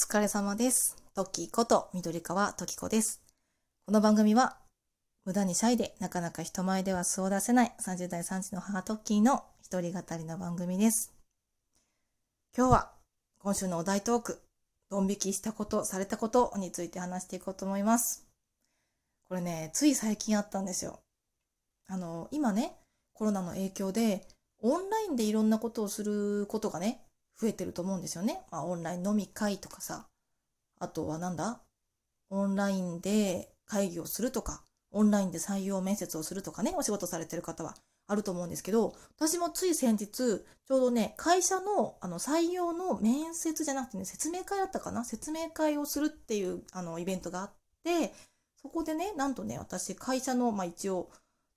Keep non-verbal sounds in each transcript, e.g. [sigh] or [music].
疲れ様です。トッキーこと緑川トキコです。この番組は無駄にシャイでなかなか人前では素を出せない30代3児の母トッキーの一人語りの番組です。今日は今週のお題トーク、ドン引きしたこと、されたことについて話していこうと思います。これね、つい最近あったんですよ。あの、今ね、コロナの影響でオンラインでいろんなことをすることがね、増えてると思うんですよね。まあ、オンライン飲み会とかさ、あとはなんだ？オンラインで会議をするとか、オンラインで採用面接をするとかね、お仕事されてる方はあると思うんですけど、私もつい先日、ちょうどね、会社のあの採用の面接じゃなくてね、説明会だったかな？説明会をするっていうあのイベントがあって、そこでね、なんとね、私、会社の、まあ一応、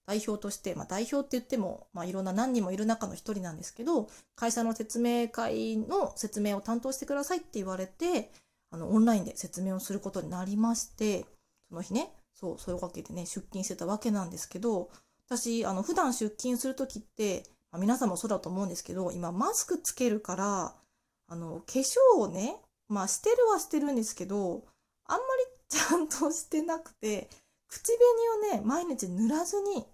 代表として、まあ代表って言っても、まあいろんな何人もいる中の一人なんですけど、会社の説明会の説明を担当してくださいって言われて、あの、オンラインで説明をすることになりまして、その日ね、そう、そういうわけでね、出勤してたわけなんですけど、私、あの、普段出勤するときって、まあ、皆さんもそうだと思うんですけど、今、マスクつけるから、あの、化粧をね、まあ、してるはしてるんですけど、あんまりちゃんとしてなくて、口紅をね、毎日塗らずに、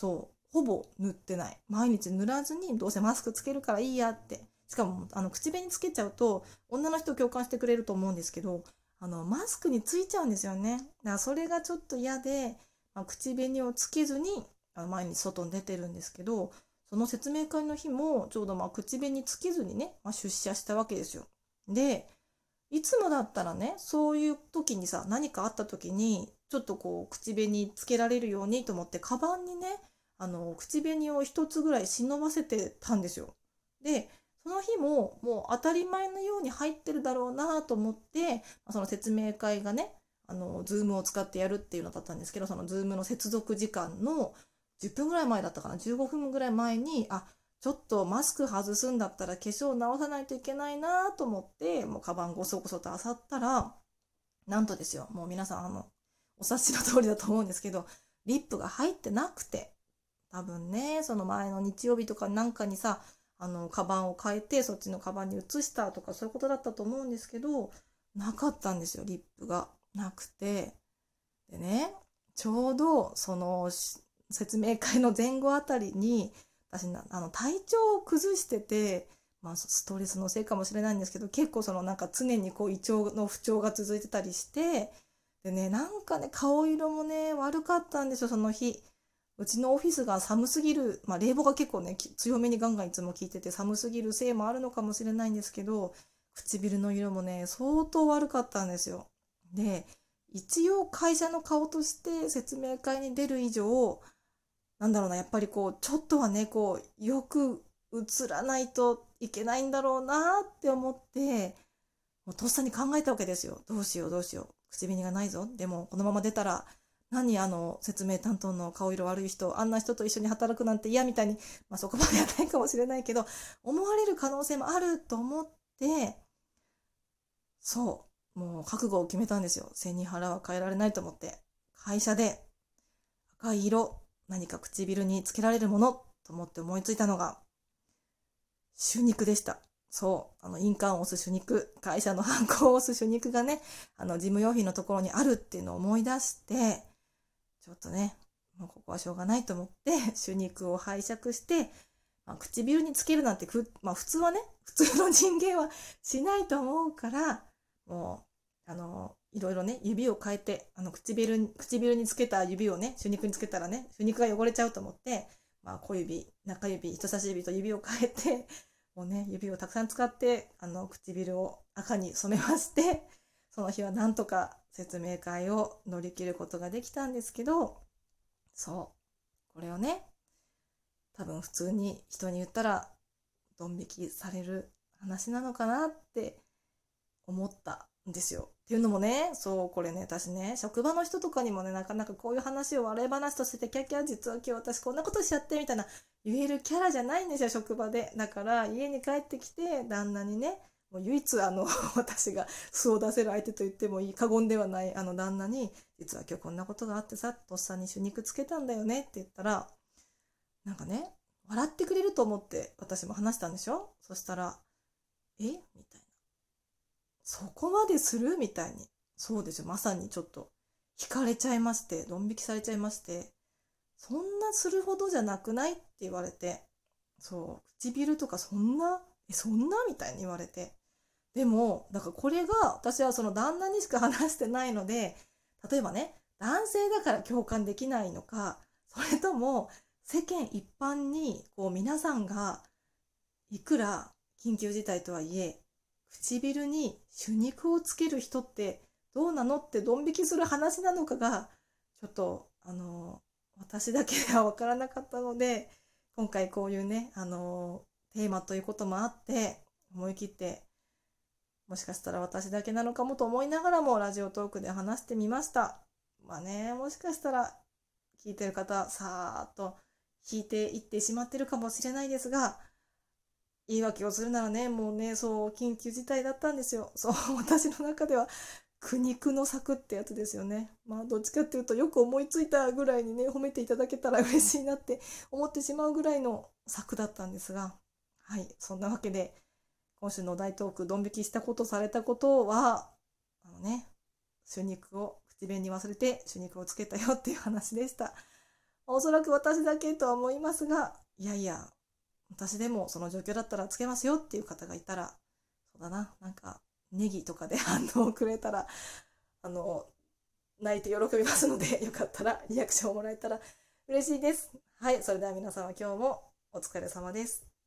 そう、ほぼ塗ってない。毎日塗らずに、どうせマスクつけるからいいやって。しかも、あの、口紅つけちゃうと、女の人共感してくれると思うんですけど、あの、マスクについちゃうんですよね。だから、それがちょっと嫌で、まあ、口紅をつけずに、あの毎日外に出てるんですけど、その説明会の日も、ちょうどまあ、口紅つけずにね、まあ、出社したわけですよ。で、いつもだったらね、そういう時にさ、何かあった時に、ちょっとこう、口紅つけられるようにと思って、カバンにね、あの、口紅を一つぐらい忍ばせてたんですよ。で、その日ももう当たり前のように入ってるだろうなと思って、その説明会がね、あの、 Zoomを使ってやるっていうのだったんですけど、その Zoomの接続時間の10分ぐらい前だったかな、15分ぐらい前に、あ、ちょっとマスク外すんだったら化粧直さないといけないなと思って、もうカバンごそごそと漁ったら、なんとですよ、もう皆さんあの、お察しの通りだと思うんですけど、リップが入ってなくて、多分ね、その前の日曜日とかなんかにさ、あの、カバンを変えて、そっちのカバンに移したとか、そういうことだったと思うんですけど、なかったんですよ、リップが。なくて。でね、ちょうど、その、説明会の前後あたりに、私な、あの、体調を崩してて、まあ、ストレスのせいかもしれないんですけど、結構そのなんか常にこう胃腸の不調が続いてたりして、でね、なんかね、顔色もね、悪かったんですよ、その日。うちのオフィスが寒すぎる、まあ冷房が結構ね、強めにガンガンいつも効いてて寒すぎるせいもあるのかもしれないんですけど、唇の色もね、相当悪かったんですよ。で、一応会社の顔として説明会に出る以上、なんだろうな、やっぱりこう、ちょっとはね、こう、よく映らないといけないんだろうなって思って、もうとっさに考えたわけですよ。どうしようどうしよう。口紅がないぞ。でも、このまま出たら、何あの、説明担当の顔色悪い人、あんな人と一緒に働くなんて嫌みたいに、まあそこまではないかもしれないけど、思われる可能性もあると思って、そう、もう覚悟を決めたんですよ。背に腹は変えられないと思って。会社で赤い色、何か唇につけられるものと思って思いついたのが、手肉でした。そう。あの、印鑑を押す手肉、会社の [laughs] ハンコを押す手肉がね、あの、事務用品のところにあるっていうのを思い出して、ちょっとね、もうここはしょうがないと思って、[laughs] 手肉を拝借して、まあ、唇につけるなんてく、まあ普通はね、普通の人間はしないと思うから、もう、あの、いろいろね、指を変えて、あの、唇に、唇につけた指をね、手肉につけたらね、手肉が汚れちゃうと思って、まあ小指、中指、人差し指と指を変えて、もうね、指をたくさん使って、あの、唇を赤に染めまして、その日はなんとか説明会を乗り切ることができたんですけど、そう。これをね、多分普通に人に言ったら、ドン引きされる話なのかなって思ったんですよ。っていうのもね、そう、これね、私ね、職場の人とかにもね、なかなかこういう話を笑い話としてて、キャキャ、実は今日私こんなことしちゃって、みたいな言えるキャラじゃないんですよ、職場で。だから、家に帰ってきて、旦那にね、もう唯一あの、[laughs] 私が素を出せる相手と言ってもいい、過言ではないあの旦那に、実は今日こんなことがあってさ、とっさに手肉つけたんだよねって言ったら、なんかね、笑ってくれると思って私も話したんでしょ？そしたら、え？みたいな。そこまでする？みたいに。そうですよ。まさにちょっと惹かれちゃいまして、ドン引きされちゃいまして、そんなするほどじゃなくない？って言われて、そう、唇とかそんな、え、そんな？みたいに言われて。でも、だからこれが、私はその旦那にしか話してないので、例えばね、男性だから共感できないのか、それとも世間一般にこう皆さんがいくら緊急事態とはいえ、唇に手肉をつける人ってどうなのってドン引きする話なのかが、ちょっと、あの、私だけではわからなかったので、今回こういうね、あの、テーマということもあって、思い切って、もしかしたら私だけなのかもと思いながらもラジオトークで話してみました。まあね、もしかしたら聞いてる方、さーっと引いていってしまってるかもしれないですが、言い訳をするならね、もうね、そう、緊急事態だったんですよ。[laughs] そう、私の中では苦肉の策ってやつですよね。まあどっちかっていうとよく思いついたぐらいにね褒めていただけたら嬉しいなって思ってしまうぐらいの策だったんですがはいそんなわけで今週の大トークドン引きしたことされたことはあのね手肉を口紅に忘れて手肉をつけたよっていう話でした。おそらく私だけとは思いますがいやいや私でもその状況だったらつけますよっていう方がいたらそうだななんかネギとかで反応をくれたら、あの、泣いて喜びますので、[laughs] よかったらリアクションをもらえたら嬉しいです。はい、それでは皆様今日もお疲れ様です。